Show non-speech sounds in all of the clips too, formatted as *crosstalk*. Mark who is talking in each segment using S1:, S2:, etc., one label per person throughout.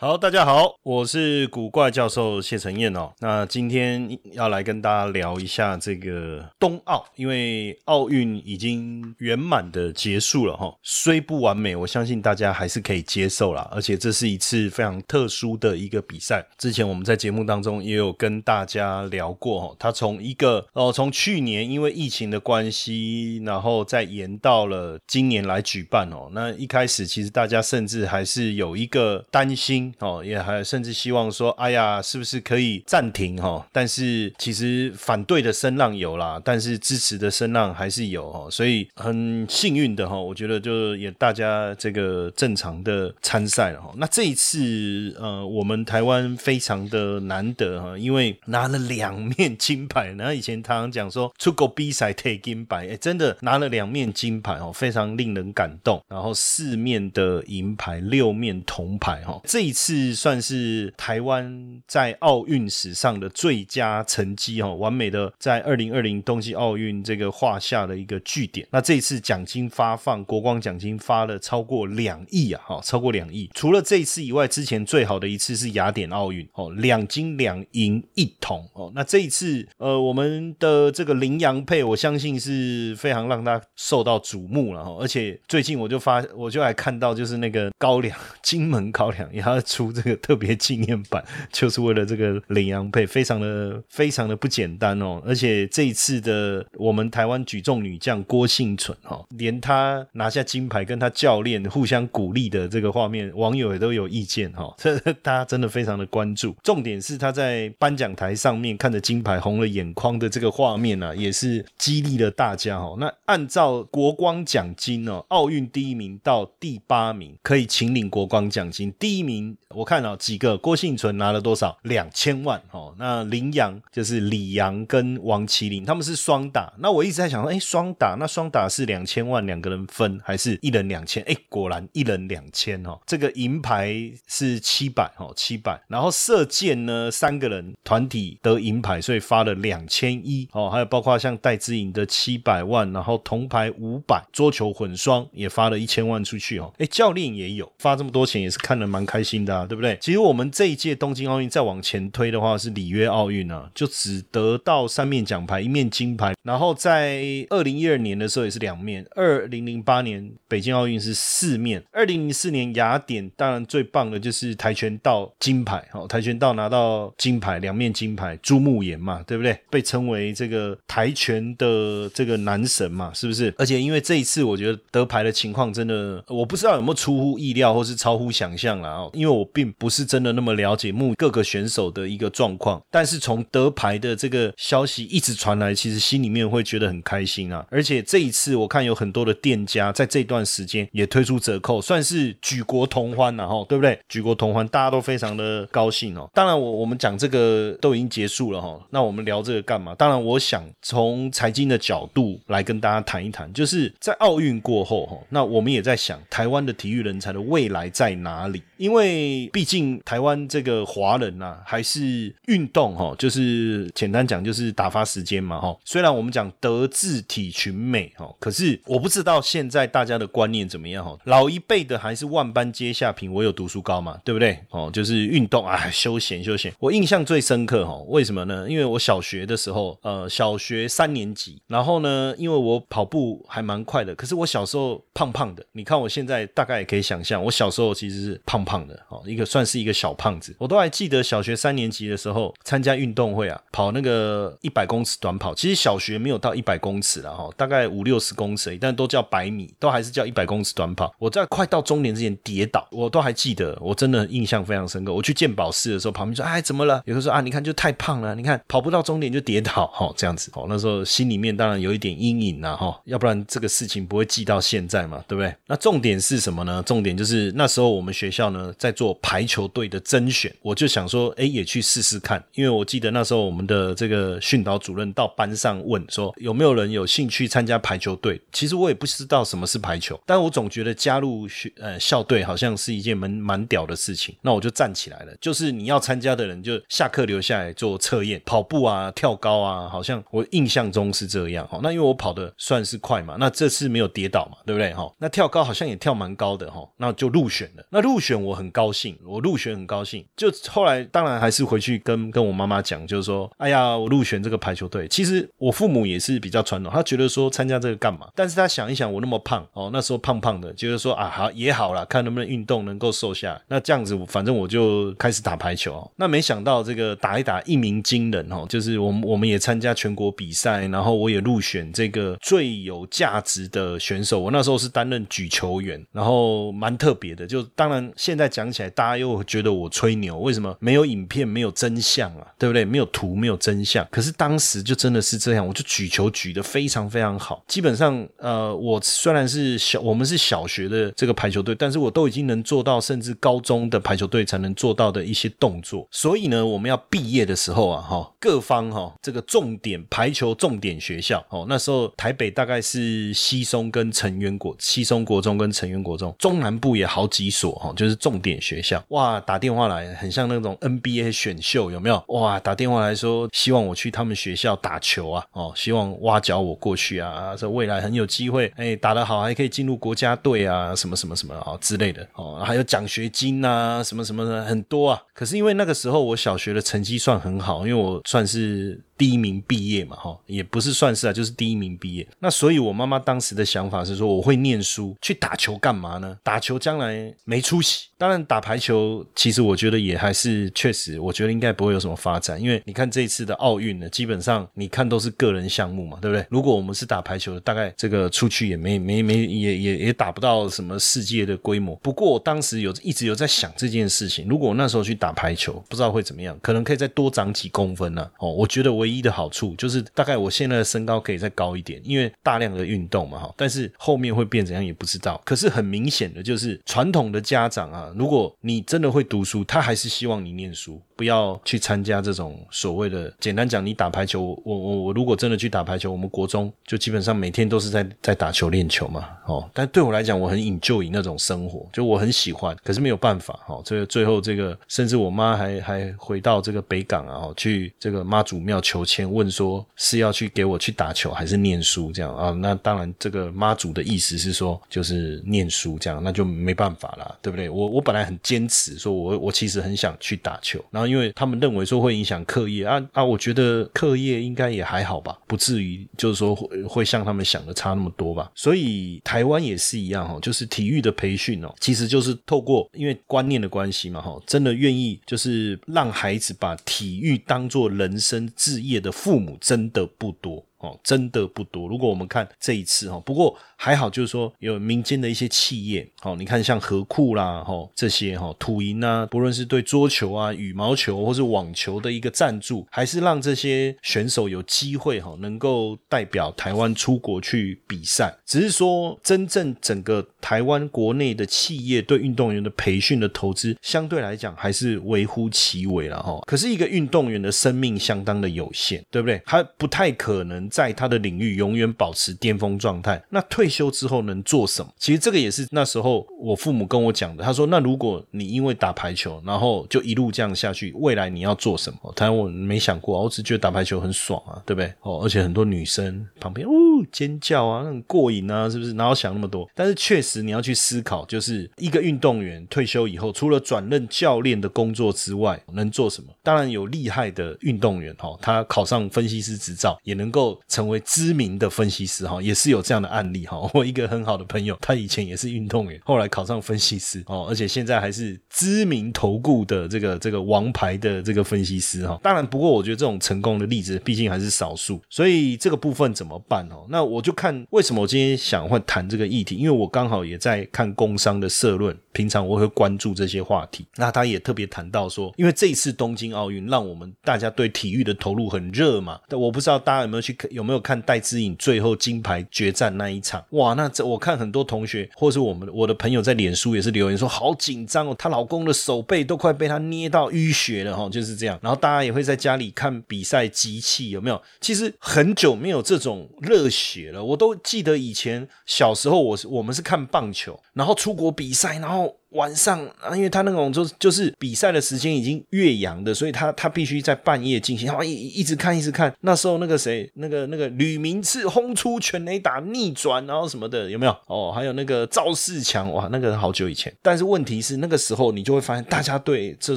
S1: 好，大家好，我是古怪教授谢承彦哦。那今天要来跟大家聊一下这个冬奥，因为奥运已经圆满的结束了哈，虽不完美，我相信大家还是可以接受啦。而且这是一次非常特殊的一个比赛。之前我们在节目当中也有跟大家聊过哈，它从一个哦，从去年因为疫情的关系，然后再延到了今年来举办哦。那一开始其实大家甚至还是有一个担心。哦，也还甚至希望说，哎呀，是不是可以暂停哈？但是其实反对的声浪有啦，但是支持的声浪还是有哈。所以很幸运的哈，我觉得就也大家这个正常的参赛了哈。那这一次呃，我们台湾非常的难得哈，因为拿了两面金牌。然后以前常常讲说出国比赛 take 金牌，哎，真的拿了两面金牌哦，非常令人感动。然后四面的银牌，六面铜牌哈，这一次。是算是台湾在奥运史上的最佳成绩哦，完美的在二零二零冬季奥运这个画下的一个据点。那这一次奖金发放，国光奖金发了超过两亿啊，哈，超过两亿。除了这一次以外，之前最好的一次是雅典奥运哦，两金两银一铜哦。那这一次，呃，我们的这个羚羊配，我相信是非常让他受到瞩目了哈。而且最近我就发，我就还看到就是那个高粱金门高粱也要。出这个特别纪念版，*laughs* 就是为了这个领洋配，非常的非常的不简单哦。而且这一次的我们台湾举重女将郭幸存哈，连她拿下金牌，跟她教练互相鼓励的这个画面，网友也都有意见哈。这 *laughs* 大家真的非常的关注。重点是她在颁奖台上面看着金牌红了眼眶的这个画面呢，也是激励了大家哈。那按照国光奖金哦，奥运第一名到第八名可以请领国光奖金，第一名。我看到几个郭幸存拿了多少？两千万哦。那林阳就是李阳跟王麒麟，他们是双打。那我一直在想说，哎，双打那双打是两千万两个人分，还是一人两千？哎，果然一人两千哦。这个银牌是七百哦，七百。然后射箭呢，三个人团体得银牌，所以发了两千一哦。还有包括像戴资颖的七百万，然后铜牌五百，桌球混双也发了一千万出去哦。哎，教练也有发这么多钱，也是看得蛮开心的。啊对不对？其实我们这一届东京奥运再往前推的话，是里约奥运啊，就只得到三面奖牌，一面金牌。然后在二零一二年的时候也是两面，二零零八年北京奥运是四面，二零零四年雅典当然最棒的就是跆拳道金牌，哦，跆拳道拿到金牌，两面金牌，朱木炎嘛，对不对？被称为这个跆拳的这个男神嘛，是不是？而且因为这一次我觉得得牌的情况真的，我不知道有没有出乎意料或是超乎想象了哦，因为我。我并不是真的那么了解目各个选手的一个状况，但是从得牌的这个消息一直传来，其实心里面会觉得很开心啊！而且这一次我看有很多的店家在这段时间也推出折扣，算是举国同欢了哈，对不对？举国同欢，大家都非常的高兴哦。当然，我我们讲这个都已经结束了哈，那我们聊这个干嘛？当然，我想从财经的角度来跟大家谈一谈，就是在奥运过后哈，那我们也在想台湾的体育人才的未来在哪里？因为因为毕竟台湾这个华人呐，还是运动哈，就是简单讲就是打发时间嘛哈。虽然我们讲德智体群美哈，可是我不知道现在大家的观念怎么样哈。老一辈的还是万般皆下品，唯有读书高嘛，对不对？哦，就是运动啊，休闲休闲。我印象最深刻哈，为什么呢？因为我小学的时候，呃，小学三年级，然后呢，因为我跑步还蛮快的，可是我小时候胖胖的。你看我现在大概也可以想象，我小时候其实是胖胖的。哦，一个算是一个小胖子。我都还记得小学三年级的时候参加运动会啊，跑那个一百公尺短跑。其实小学没有到一百公尺了哈，大概五六十公尺，但都叫百米，都还是叫一百公尺短跑。我在快到终点之前跌倒，我都还记得，我真的印象非常深刻。我去鉴宝室的时候，旁边说：“哎，怎么了？”有人说：“啊，你看就太胖了，你看跑不到终点就跌倒，哈，这样子。”哦，那时候心里面当然有一点阴影了哈，要不然这个事情不会记到现在嘛，对不对？那重点是什么呢？重点就是那时候我们学校呢在做排球队的甄选，我就想说，哎，也去试试看，因为我记得那时候我们的这个训导主任到班上问说，有没有人有兴趣参加排球队？其实我也不知道什么是排球，但我总觉得加入学呃校队好像是一件蛮蛮屌的事情。那我就站起来了，就是你要参加的人就下课留下来做测验，跑步啊、跳高啊，好像我印象中是这样。哈，那因为我跑的算是快嘛，那这次没有跌倒嘛，对不对？哈，那跳高好像也跳蛮高的哈，那就入选了。那入选我很高高兴，我入选很高兴。就后来当然还是回去跟跟我妈妈讲，就是说，哎呀，我入选这个排球队。其实我父母也是比较传统，他觉得说参加这个干嘛？但是他想一想，我那么胖哦，那时候胖胖的，觉得说啊好也好了，看能不能运动能够瘦下。那这样子，我反正我就开始打排球。那没想到这个打一打一鸣惊人哦，就是我们我们也参加全国比赛，然后我也入选这个最有价值的选手。我那时候是担任举球员，然后蛮特别的。就当然现在讲起来，大家又觉得我吹牛，为什么没有影片，没有真相啊？对不对？没有图，没有真相。可是当时就真的是这样，我就举球举得非常非常好。基本上，呃，我虽然是小，我们是小学的这个排球队，但是我都已经能做到，甚至高中的排球队才能做到的一些动作。所以呢，我们要毕业的时候啊，哈，各方哈，这个重点排球重点学校哦，那时候台北大概是西松跟成员国，西松国中跟成员国中，中南部也好几所哈，就是重点学学校。哇，打电话来，很像那种 NBA 选秀，有没有？哇，打电话来说，希望我去他们学校打球啊，哦，希望挖角我过去啊，说未来很有机会，哎，打得好还可以进入国家队啊，什么什么什么啊之类的哦，还有奖学金啊，什么什么的很多啊。可是因为那个时候我小学的成绩算很好，因为我算是。第一名毕业嘛，哈，也不是算是啊，就是第一名毕业。那所以，我妈妈当时的想法是说，我会念书，去打球干嘛呢？打球将来没出息。当然，打排球其实我觉得也还是确实，我觉得应该不会有什么发展。因为你看这一次的奥运呢，基本上你看都是个人项目嘛，对不对？如果我们是打排球，大概这个出去也没没没也也也打不到什么世界的规模。不过我当时有一直有在想这件事情，如果我那时候去打排球，不知道会怎么样，可能可以再多长几公分呢。哦，我觉得我。一的好处就是大概我现在的身高可以再高一点，因为大量的运动嘛哈。但是后面会变怎样也不知道。可是很明显的就是传统的家长啊，如果你真的会读书，他还是希望你念书。不要去参加这种所谓的，简单讲，你打排球，我我我如果真的去打排球，我们国中就基本上每天都是在在打球练球嘛，哦，但对我来讲，我很引就以那种生活，就我很喜欢，可是没有办法，哦，这个最后这个，甚至我妈还还回到这个北港啊，去这个妈祖庙求签，问说是要去给我去打球还是念书这样啊？那当然，这个妈祖的意思是说就是念书这样，那就没办法啦，对不对？我我本来很坚持，说我我其实很想去打球，然后。因为他们认为说会影响课业啊啊，我觉得课业应该也还好吧，不至于就是说会会像他们想的差那么多吧。所以台湾也是一样哈，就是体育的培训哦，其实就是透过因为观念的关系嘛哈，真的愿意就是让孩子把体育当做人生志业业的父母真的不多。哦，真的不多。如果我们看这一次哈，不过还好，就是说有民间的一些企业，哦，你看像和库啦，哈这些哈土银啊，不论是对桌球啊、羽毛球或是网球的一个赞助，还是让这些选手有机会哈，能够代表台湾出国去比赛。只是说，真正整个台湾国内的企业对运动员的培训的投资，相对来讲还是微乎其微了哈。可是，一个运动员的生命相当的有限，对不对？他不太可能。在他的领域永远保持巅峰状态，那退休之后能做什么？其实这个也是那时候我父母跟我讲的。他说：“那如果你因为打排球，然后就一路这样下去，未来你要做什么？”他我没想过，我只觉得打排球很爽啊，对不对？哦，而且很多女生旁边呜尖叫啊，那很过瘾啊，是不是？哪有想那么多？但是确实你要去思考，就是一个运动员退休以后，除了转任教练的工作之外，能做什么？当然有厉害的运动员哈，他考上分析师执照，也能够。成为知名的分析师哈，也是有这样的案例哈。*laughs* 我一个很好的朋友，他以前也是运动员，后来考上分析师哦，而且现在还是知名投顾的这个这个王牌的这个分析师哈。当然，不过我觉得这种成功的例子毕竟还是少数，所以这个部分怎么办哦？那我就看为什么我今天想会谈这个议题，因为我刚好也在看工商的社论，平常我会关注这些话题。那他也特别谈到说，因为这一次东京奥运让我们大家对体育的投入很热嘛，但我不知道大家有没有去有没有看戴资颖最后金牌决战那一场？哇，那这我看很多同学或是我们我的朋友在脸书也是留言说好紧张哦，她老公的手背都快被她捏到淤血了哈，就是这样。然后大家也会在家里看比赛机器有没有？其实很久没有这种热血了，我都记得以前小时候我是我们是看棒球，然后出国比赛，然后。晚上啊，因为他那种就是就是比赛的时间已经越洋的，所以他他必须在半夜进行，然后一一直看一直看。那时候那个谁，那个那个吕明次轰出全垒打逆转，然后什么的有没有？哦，还有那个赵世强，哇，那个好久以前。但是问题是那个时候你就会发现，大家对这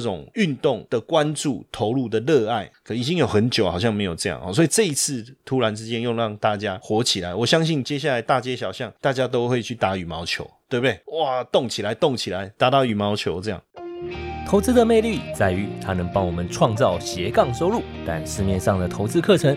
S1: 种运动的关注、投入的热爱，可已经有很久好像没有这样哦。所以这一次突然之间又让大家火起来，我相信接下来大街小巷大家都会去打羽毛球。对不对？哇，动起来，动起来，打打羽毛球这样。
S2: 投资的魅力在于它能帮我们创造斜杠收入，但市面上的投资课程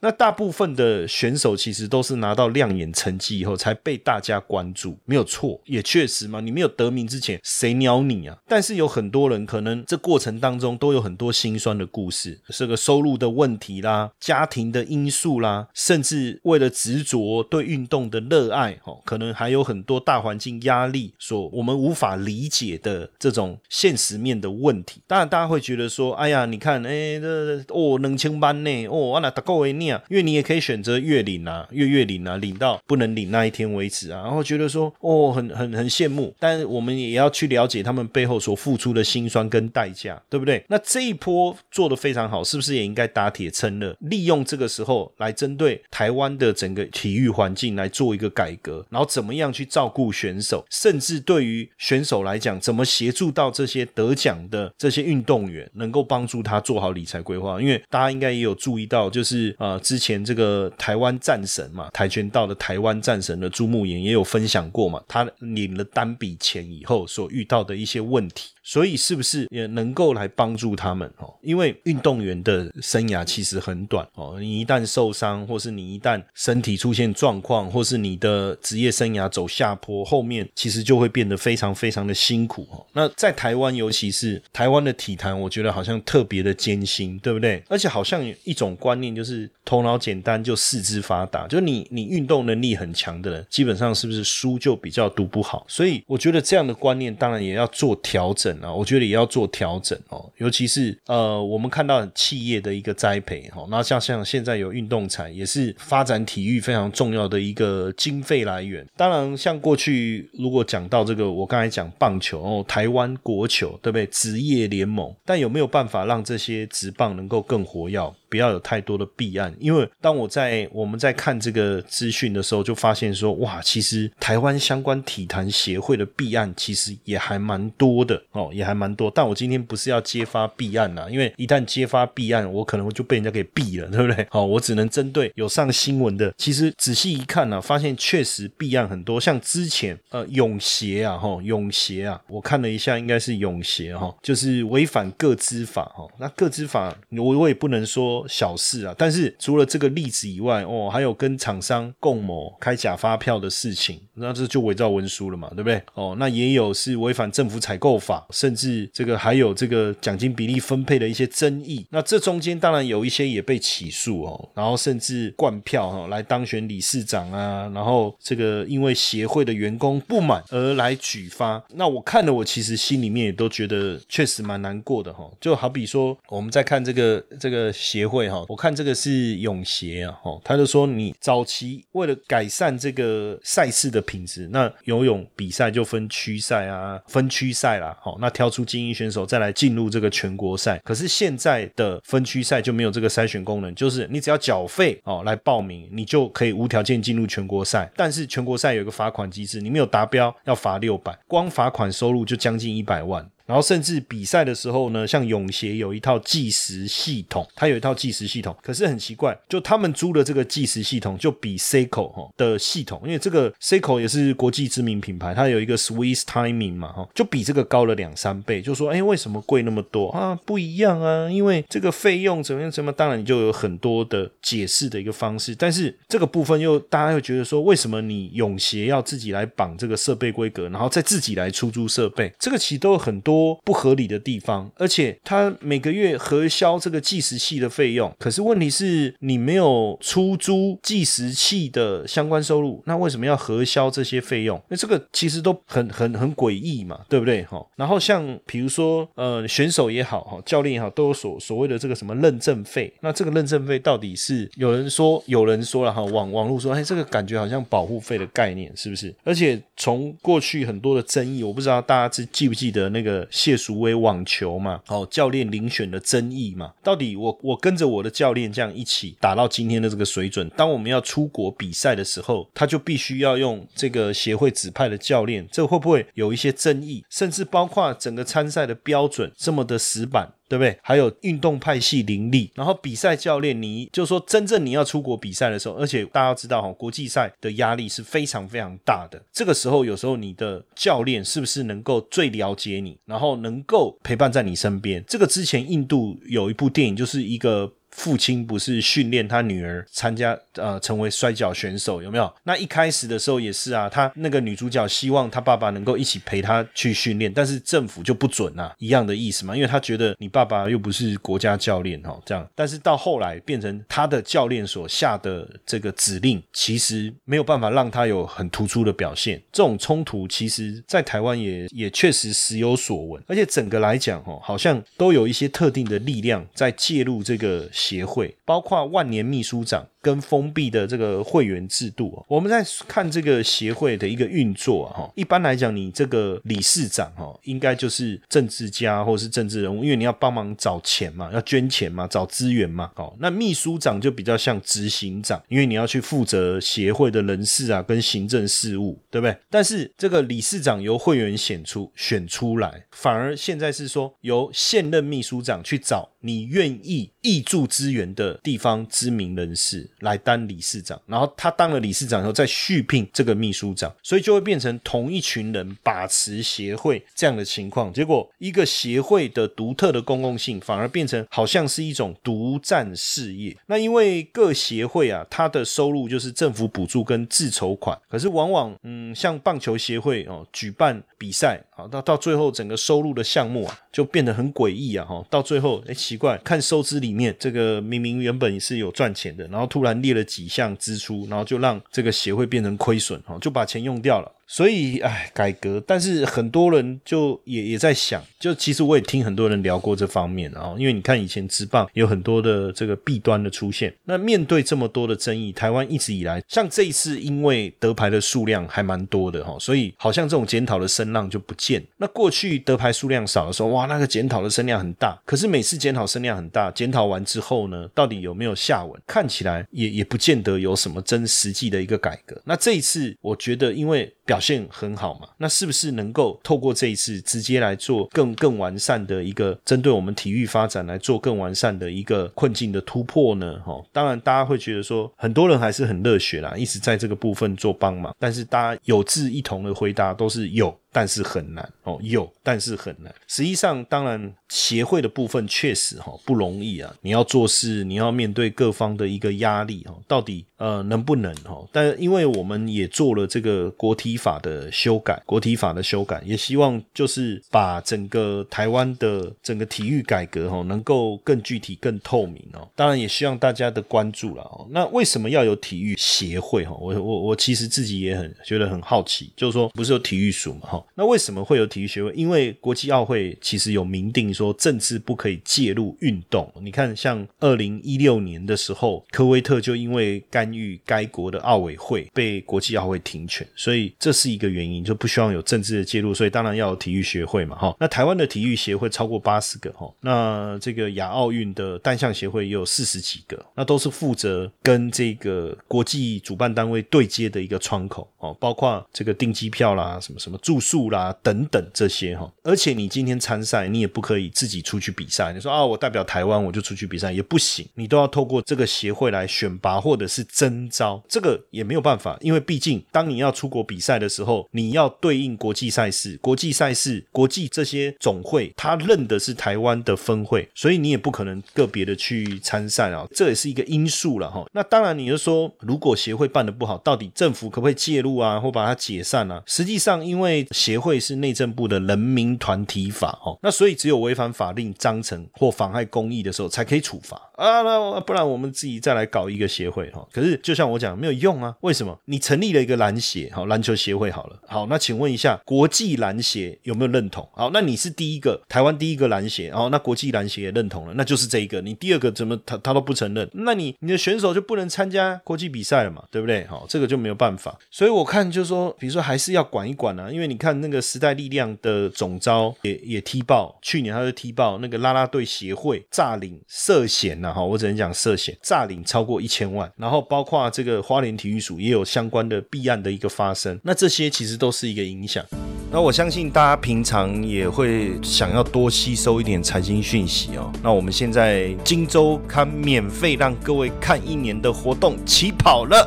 S1: 那大部分的选手其实都是拿到亮眼成绩以后才被大家关注，没有错，也确实嘛。你没有得名之前，谁鸟你啊？但是有很多人可能这过程当中都有很多心酸的故事，是个收入的问题啦，家庭的因素啦，甚至为了执着对运动的热爱，哦，可能还有很多大环境压力所我们无法理解的这种现实面的问题。当然，大家会觉得说，哎呀，你看，哎，这哦，冷清班呢，哦，我那大够为念。因为你也可以选择月领啊，月月领啊，领到不能领那一天为止啊，然后觉得说哦，很很很羡慕，但我们也要去了解他们背后所付出的辛酸跟代价，对不对？那这一波做的非常好，是不是也应该打铁趁热，利用这个时候来针对台湾的整个体育环境来做一个改革，然后怎么样去照顾选手，甚至对于选手来讲，怎么协助到这些得奖的这些运动员，能够帮助他做好理财规划？因为大家应该也有注意到，就是之前这个台湾战神嘛，跆拳道的台湾战神的朱木炎也有分享过嘛，他领了单笔钱以后所遇到的一些问题。所以是不是也能够来帮助他们哦？因为运动员的生涯其实很短哦，你一旦受伤，或是你一旦身体出现状况，或是你的职业生涯走下坡，后面其实就会变得非常非常的辛苦哦。那在台湾，尤其是台湾的体坛，我觉得好像特别的艰辛，对不对？而且好像有一种观念，就是头脑简单就四肢发达，就你你运动能力很强的人，基本上是不是书就比较读不好？所以我觉得这样的观念，当然也要做调整。啊，我觉得也要做调整哦，尤其是呃，我们看到企业的一个栽培哈，那像像现在有运动产，也是发展体育非常重要的一个经费来源。当然，像过去如果讲到这个，我刚才讲棒球哦，台湾国球对不对？职业联盟，但有没有办法让这些职棒能够更活跃？不要有太多的弊案，因为当我在我们在看这个资讯的时候，就发现说，哇，其实台湾相关体坛协会的弊案其实也还蛮多的哦，也还蛮多。但我今天不是要揭发弊案呐，因为一旦揭发弊案，我可能就被人家给毙了，*laughs* 对不对？好，我只能针对有上新闻的。其实仔细一看呢，发现确实弊案很多，像之前呃永协啊，哈永协啊，我看了一下，应该是永协哈，就是违反个资法哈。那个资法，我我也不能说。小事啊，但是除了这个例子以外，哦，还有跟厂商共谋开假发票的事情，那这就伪造文书了嘛，对不对？哦，那也有是违反政府采购法，甚至这个还有这个奖金比例分配的一些争议。那这中间当然有一些也被起诉哦，然后甚至灌票哈来当选理事长啊，然后这个因为协会的员工不满而来举发。那我看了，我其实心里面也都觉得确实蛮难过的哈。就好比说我们在看这个这个协。会哈，我看这个是泳协啊，哦，他就说你早期为了改善这个赛事的品质，那游泳比赛就分区赛啊，分区赛啦，好，那挑出精英选手再来进入这个全国赛。可是现在的分区赛就没有这个筛选功能，就是你只要缴费哦来报名，你就可以无条件进入全国赛。但是全国赛有一个罚款机制，你没有达标要罚六百，光罚款收入就将近一百万。然后甚至比赛的时候呢，像泳协有一套计时系统，它有一套计时系统。可是很奇怪，就他们租的这个计时系统，就比 Seiko 哈的系统，因为这个 Seiko 也是国际知名品牌，它有一个 Swiss Timing 嘛哈，就比这个高了两三倍。就说哎，为什么贵那么多啊？不一样啊，因为这个费用怎么样怎么，当然你就有很多的解释的一个方式。但是这个部分又大家又觉得说，为什么你泳协要自己来绑这个设备规格，然后再自己来出租设备？这个其实都有很多。多不合理的地方，而且他每个月核销这个计时器的费用，可是问题是你没有出租计时器的相关收入，那为什么要核销这些费用？那这个其实都很很很诡异嘛，对不对？哈，然后像比如说呃选手也好哈，教练也好，都有所所谓的这个什么认证费，那这个认证费到底是有人说有人说了哈，网网络说哎，这个感觉好像保护费的概念是不是？而且从过去很多的争议，我不知道大家记记不记得那个。谢淑薇网球嘛，哦，教练遴选的争议嘛，到底我我跟着我的教练这样一起打到今天的这个水准，当我们要出国比赛的时候，他就必须要用这个协会指派的教练，这会不会有一些争议？甚至包括整个参赛的标准这么的死板。对不对？还有运动派系林立，然后比赛教练，你就说真正你要出国比赛的时候，而且大家知道哈，国际赛的压力是非常非常大的。这个时候，有时候你的教练是不是能够最了解你，然后能够陪伴在你身边？这个之前印度有一部电影，就是一个。父亲不是训练他女儿参加呃成为摔跤选手有没有？那一开始的时候也是啊，他那个女主角希望他爸爸能够一起陪他去训练，但是政府就不准啊，一样的意思嘛，因为他觉得你爸爸又不是国家教练哈，这样。但是到后来变成他的教练所下的这个指令，其实没有办法让他有很突出的表现。这种冲突其实，在台湾也也确实时有所闻，而且整个来讲哦，好像都有一些特定的力量在介入这个。协会包括万年秘书长。跟封闭的这个会员制度，我们在看这个协会的一个运作哈。一般来讲，你这个理事长哈，应该就是政治家或者是政治人物，因为你要帮忙找钱嘛，要捐钱嘛，找资源嘛。哦，那秘书长就比较像执行长，因为你要去负责协会的人事啊，跟行政事务，对不对？但是这个理事长由会员选出选出来，反而现在是说由现任秘书长去找你愿意挹注资源的地方知名人士。来当理事长，然后他当了理事长以后再续聘这个秘书长，所以就会变成同一群人把持协会这样的情况。结果一个协会的独特的公共性，反而变成好像是一种独占事业。那因为各协会啊，它的收入就是政府补助跟自筹款，可是往往嗯，像棒球协会哦，举办比赛啊，到到最后整个收入的项目啊，就变得很诡异啊哈。到最后哎，奇怪，看收支里面这个明明原本是有赚钱的，然后突然。列了几项支出，然后就让这个协会变成亏损，哈，就把钱用掉了。所以，哎，改革，但是很多人就也也在想，就其实我也听很多人聊过这方面啊，因为你看以前职棒有很多的这个弊端的出现，那面对这么多的争议，台湾一直以来，像这一次因为得牌的数量还蛮多的哈，所以好像这种检讨的声浪就不见。那过去得牌数量少的时候，哇，那个检讨的声量很大，可是每次检讨声量很大，检讨完之后呢，到底有没有下文？看起来也也不见得有什么真实际的一个改革。那这一次，我觉得因为。表表现很好嘛？那是不是能够透过这一次直接来做更更完善的一个针对我们体育发展来做更完善的一个困境的突破呢？哈，当然大家会觉得说，很多人还是很热血啦，一直在这个部分做帮忙。但是大家有志一同的回答都是有。但是很难哦，有，但是很难。实际上，当然协会的部分确实哈不容易啊。你要做事，你要面对各方的一个压力哈，到底呃能不能哈？但因为我们也做了这个国体法的修改，国体法的修改，也希望就是把整个台湾的整个体育改革哈，能够更具体、更透明哦。当然也希望大家的关注了哦。那为什么要有体育协会哈？我我我其实自己也很觉得很好奇，就是说不是有体育署嘛哈？那为什么会有体育协会？因为国际奥会其实有明定说政治不可以介入运动。你看，像二零一六年的时候，科威特就因为干预该国的奥委会，被国际奥会停权，所以这是一个原因，就不希望有政治的介入，所以当然要有体育协会嘛哈。那台湾的体育协会超过八十个哈，那这个亚奥运的单项协会也有四十几个，那都是负责跟这个国际主办单位对接的一个窗口哦，包括这个订机票啦、什么什么住宿啦等等这些哈。而且你今天参赛，你也不可以自己出去比赛。你说啊，我代表台湾我就出去比赛也不行，你都要透过这个协会来选拔或者是征招，这个也没有办法，因为毕竟当你要出国比赛的时候，你要对应国际赛事，国际赛事、国际这些总会，他认的是台湾的分会，所以你也不可能个别的去参赛啊，这也是一个因素了哈。那当然，你就说如果协会办的不好，到底政府可不可以介入啊，或把它解散啊？实际上，因为协会是内政部的人民团体法哦，那所以只有违反法令章程或妨害公益的时候才可以处罚啊，那不然我们自己再来搞一个协会哈。可是就像我讲，没有用啊，为什么？你成立了一个篮协，好篮球协会好了，好，那请问一下，国际篮协有没有认同？好，那你是第一个台湾第一个篮协，然后那国际篮协也认同了，那就是这一个。你第二个怎么他他都不承认？那你你的选手就不能参加国际比赛了嘛？对不对？好，这个就没有办法。所以我看就是说，比如说还是要管一管啊，因为你看看那个时代力量的总招也也踢爆，去年他就踢爆那个啦啦队协会诈领涉险呐，哈，我只能讲涉险诈领超过一千万，然后包括这个花莲体育署也有相关的弊案的一个发生，那这些其实都是一个影响。那我相信大家平常也会想要多吸收一点财经讯息哦。那我们现在荆州刊免费让各位看一年的活动起跑了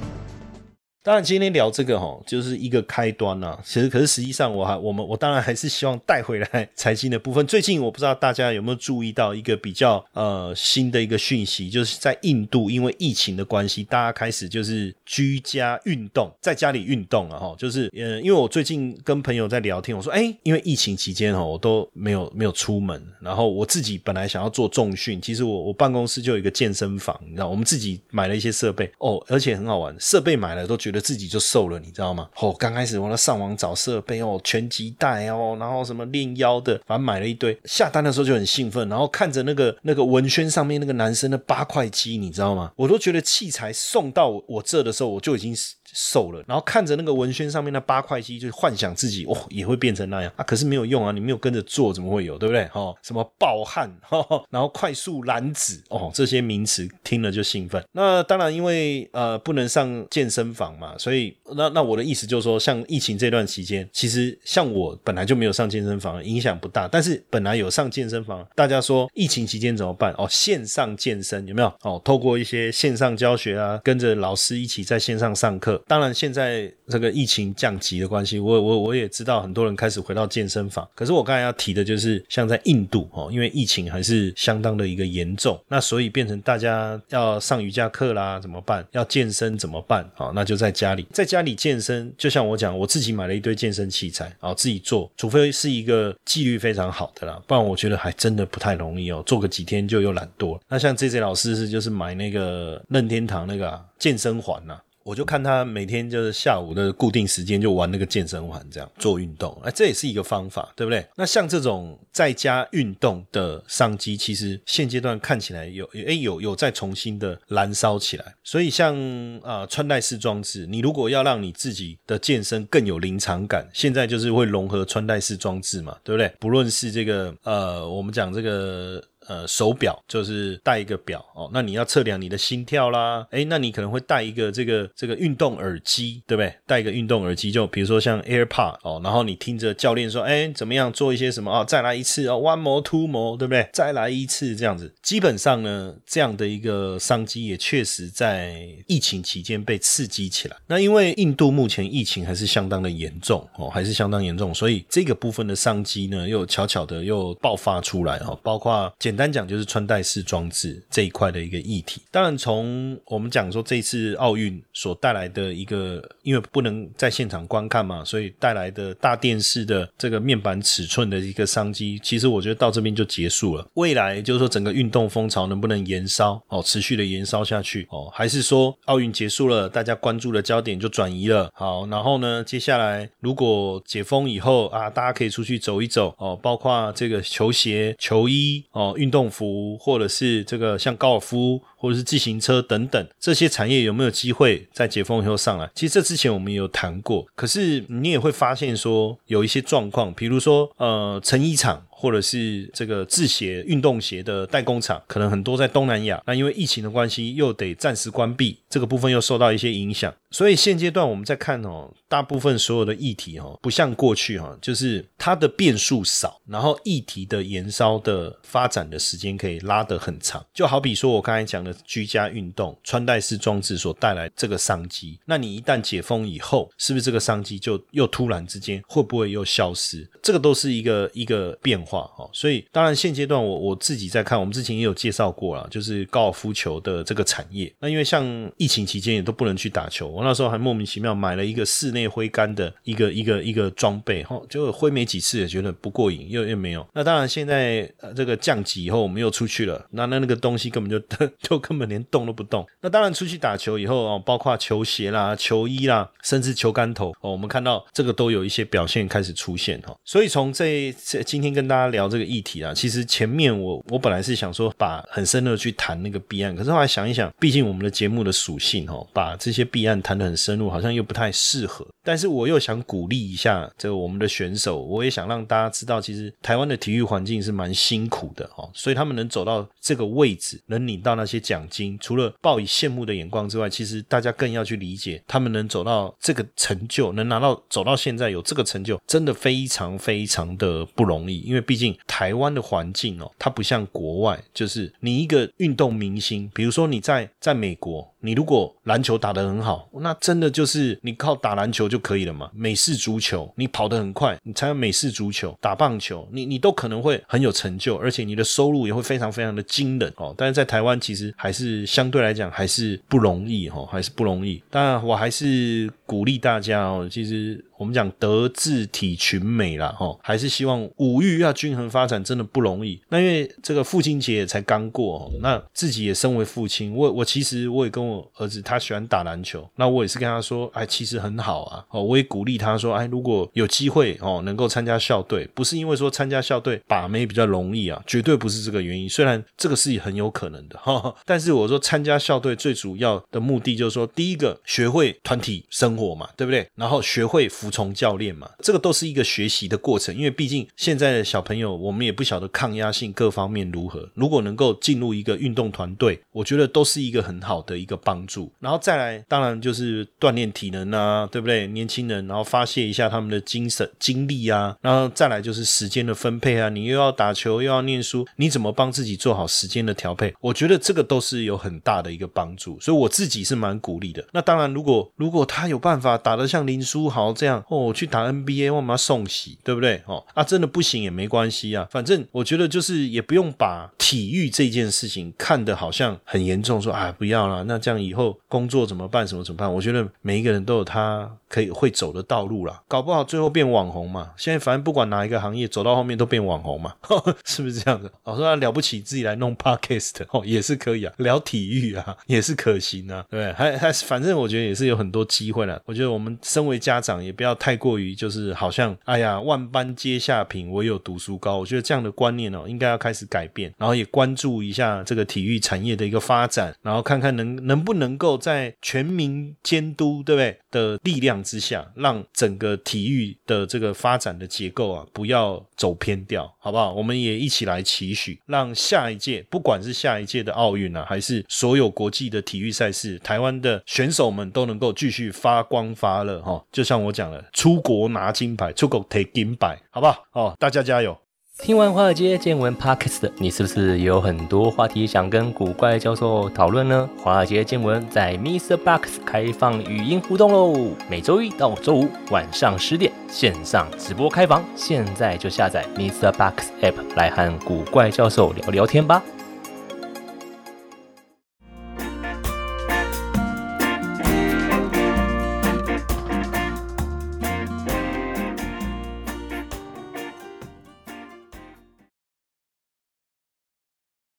S1: 当然，今天聊这个哈，就是一个开端呐。其实，可是实际上，我还我们我当然还是希望带回来财经的部分。最近我不知道大家有没有注意到一个比较呃新的一个讯息，就是在印度，因为疫情的关系，大家开始就是居家运动，在家里运动了哈。就是呃，因为我最近跟朋友在聊天，我说哎，因为疫情期间哈，我都没有没有出门，然后我自己本来想要做重训，其实我我办公室就有一个健身房，你知道，我们自己买了一些设备哦，而且很好玩，设备买了都觉觉得自己就瘦了，你知道吗？哦，刚开始我那上网找设备哦，拳击带哦，然后什么练腰的，反正买了一堆。下单的时候就很兴奋，然后看着那个那个文宣上面那个男生的八块肌，你知道吗？我都觉得器材送到我这的时候，我就已经瘦了，然后看着那个文宣上面的八块肌，就幻想自己哦也会变成那样啊。可是没有用啊，你没有跟着做，怎么会有？对不对？哈，什么暴汗，*laughs* 然后快速燃脂哦，这些名词听了就兴奋。那当然，因为呃不能上健身房嘛，所以那那我的意思就是说，像疫情这段期间，其实像我本来就没有上健身房，影响不大。但是本来有上健身房，大家说疫情期间怎么办？哦，线上健身有没有？哦，透过一些线上教学啊，跟着老师一起在线上上课。当然，现在这个疫情降级的关系，我我我也知道很多人开始回到健身房。可是我刚才要提的就是，像在印度哦，因为疫情还是相当的一个严重，那所以变成大家要上瑜伽课啦，怎么办？要健身怎么办？好，那就在家里，在家里健身。就像我讲，我自己买了一堆健身器材，然后自己做，除非是一个纪律非常好的啦，不然我觉得还真的不太容易哦。做个几天就又懒惰。那像 J J 老师是就是买那个任天堂那个健身环呐。我就看他每天就是下午的固定时间就玩那个健身环，这样做运动，哎，这也是一个方法，对不对？那像这种在家运动的商机，其实现阶段看起来有，哎，有有在重新的燃烧起来。所以像啊穿戴式装置，你如果要让你自己的健身更有临场感，现在就是会融合穿戴式装置嘛，对不对？不论是这个呃，我们讲这个。呃手表，就是戴一个表哦。那你要测量你的心跳啦，哎，那你可能会戴一个这个这个运动耳机，对不对？戴一个运动耳机，就比如说像 AirPod 哦，然后你听着教练说，哎，怎么样做一些什么啊？再来一次哦，One 模 two 模对不对？再来一次这样子。基本上呢，这样的一个商机也确实在疫情期间被刺激起来。那因为印度目前疫情还是相当的严重哦，还是相当严重，所以这个部分的商机呢，又悄悄的又爆发出来哦。包括简单单讲，就是穿戴式装置这一块的一个议题。当然，从我们讲说这次奥运所带来的一个，因为不能在现场观看嘛，所以带来的大电视的这个面板尺寸的一个商机，其实我觉得到这边就结束了。未来就是说整个运动风潮能不能延烧哦，持续的延烧下去哦，还是说奥运结束了，大家关注的焦点就转移了？好，然后呢，接下来如果解封以后啊，大家可以出去走一走哦，包括这个球鞋、球衣哦、运动服，或者是这个像高尔夫。或者是自行车等等这些产业有没有机会在解封以后上来？其实这之前我们有谈过，可是你也会发现说有一些状况，比如说呃成衣厂或者是这个制鞋、运动鞋的代工厂，可能很多在东南亚，那因为疫情的关系又得暂时关闭，这个部分又受到一些影响。所以现阶段我们在看哦，大部分所有的议题哦，不像过去哈，就是它的变数少，然后议题的延烧的发展的时间可以拉得很长。就好比说我刚才讲的。居家运动穿戴式装置所带来这个商机，那你一旦解封以后，是不是这个商机就又突然之间会不会又消失？这个都是一个一个变化化哈。所以当然现阶段我我自己在看，我们之前也有介绍过了，就是高尔夫球的这个产业。那因为像疫情期间也都不能去打球，我那时候还莫名其妙买了一个室内挥杆的一个一个一个装备哈，就挥没几次也觉得不过瘾，又又没有。那当然现在呃这个降级以后，我们又出去了，那那那个东西根本就 *laughs* 就。根本连动都不动。那当然，出去打球以后哦，包括球鞋啦、球衣啦，甚至球杆头哦，我们看到这个都有一些表现开始出现哈。所以从这这今天跟大家聊这个议题啊，其实前面我我本来是想说把很深的去谈那个弊案，可是后来想一想，毕竟我们的节目的属性哦，把这些弊案谈得很深入，好像又不太适合。但是我又想鼓励一下这个我们的选手，我也想让大家知道，其实台湾的体育环境是蛮辛苦的哦，所以他们能走到这个位置，能领到那些奖金，除了报以羡慕的眼光之外，其实大家更要去理解，他们能走到这个成就，能拿到走到现在有这个成就，真的非常非常的不容易。因为毕竟台湾的环境哦，它不像国外，就是你一个运动明星，比如说你在在美国。你如果篮球打得很好，那真的就是你靠打篮球就可以了嘛？美式足球，你跑得很快，你参加美式足球、打棒球，你你都可能会很有成就，而且你的收入也会非常非常的惊人哦。但是在台湾其实还是相对来讲还是不容易哈，还是不容易。当然，我还是鼓励大家哦，其实。我们讲德智体群美啦，哈，还是希望五育要均衡发展，真的不容易。那因为这个父亲节才刚过，那自己也身为父亲，我我其实我也跟我儿子，他喜欢打篮球，那我也是跟他说，哎，其实很好啊，哦，我也鼓励他说，哎，如果有机会哦，能够参加校队，不是因为说参加校队把妹比较容易啊，绝对不是这个原因。虽然这个是很有可能的，哈，*laughs* 但是我说参加校队最主要的目的就是说，第一个学会团体生活嘛，对不对？然后学会服。从教练嘛，这个都是一个学习的过程，因为毕竟现在的小朋友，我们也不晓得抗压性各方面如何。如果能够进入一个运动团队，我觉得都是一个很好的一个帮助。然后再来，当然就是锻炼体能啊，对不对？年轻人，然后发泄一下他们的精神精力啊，然后再来就是时间的分配啊，你又要打球又要念书，你怎么帮自己做好时间的调配？我觉得这个都是有很大的一个帮助，所以我自己是蛮鼓励的。那当然，如果如果他有办办法打得像林书豪这样。哦，去打 NBA，我们要送喜，对不对？哦，啊，真的不行也没关系啊，反正我觉得就是也不用把体育这件事情看得好像很严重，说啊不要了，那这样以后工作怎么办？什么怎么办？我觉得每一个人都有他可以会走的道路啦，搞不好最后变网红嘛。现在反正不管哪一个行业，走到后面都变网红嘛，*laughs* 是不是这样子？我说了不起，自己来弄 podcast 哦，也是可以啊，聊体育啊，也是可行啊，对不对，还还反正我觉得也是有很多机会了。我觉得我们身为家长也不要。太过于就是好像哎呀万般皆下品，唯有读书高。我觉得这样的观念哦，应该要开始改变，然后也关注一下这个体育产业的一个发展，然后看看能能不能够在全民监督，对不对？的力量之下，让整个体育的这个发展的结构啊，不要走偏掉，好不好？我们也一起来期许，让下一届，不管是下一届的奥运啊，还是所有国际的体育赛事，台湾的选手们都能够继续发光发热哈。就像我讲了，出国拿金牌，出国 take 金牌，好不好？哦，大家加油！
S2: 听完华尔街见闻 Podcast 你，是不是也有很多话题想跟古怪教授讨论呢？华尔街见闻在 Mr. Box 开放语音互动喽，每周一到周五晚上十点线上直播开房，现在就下载 Mr. Box App 来和古怪教授聊聊天吧。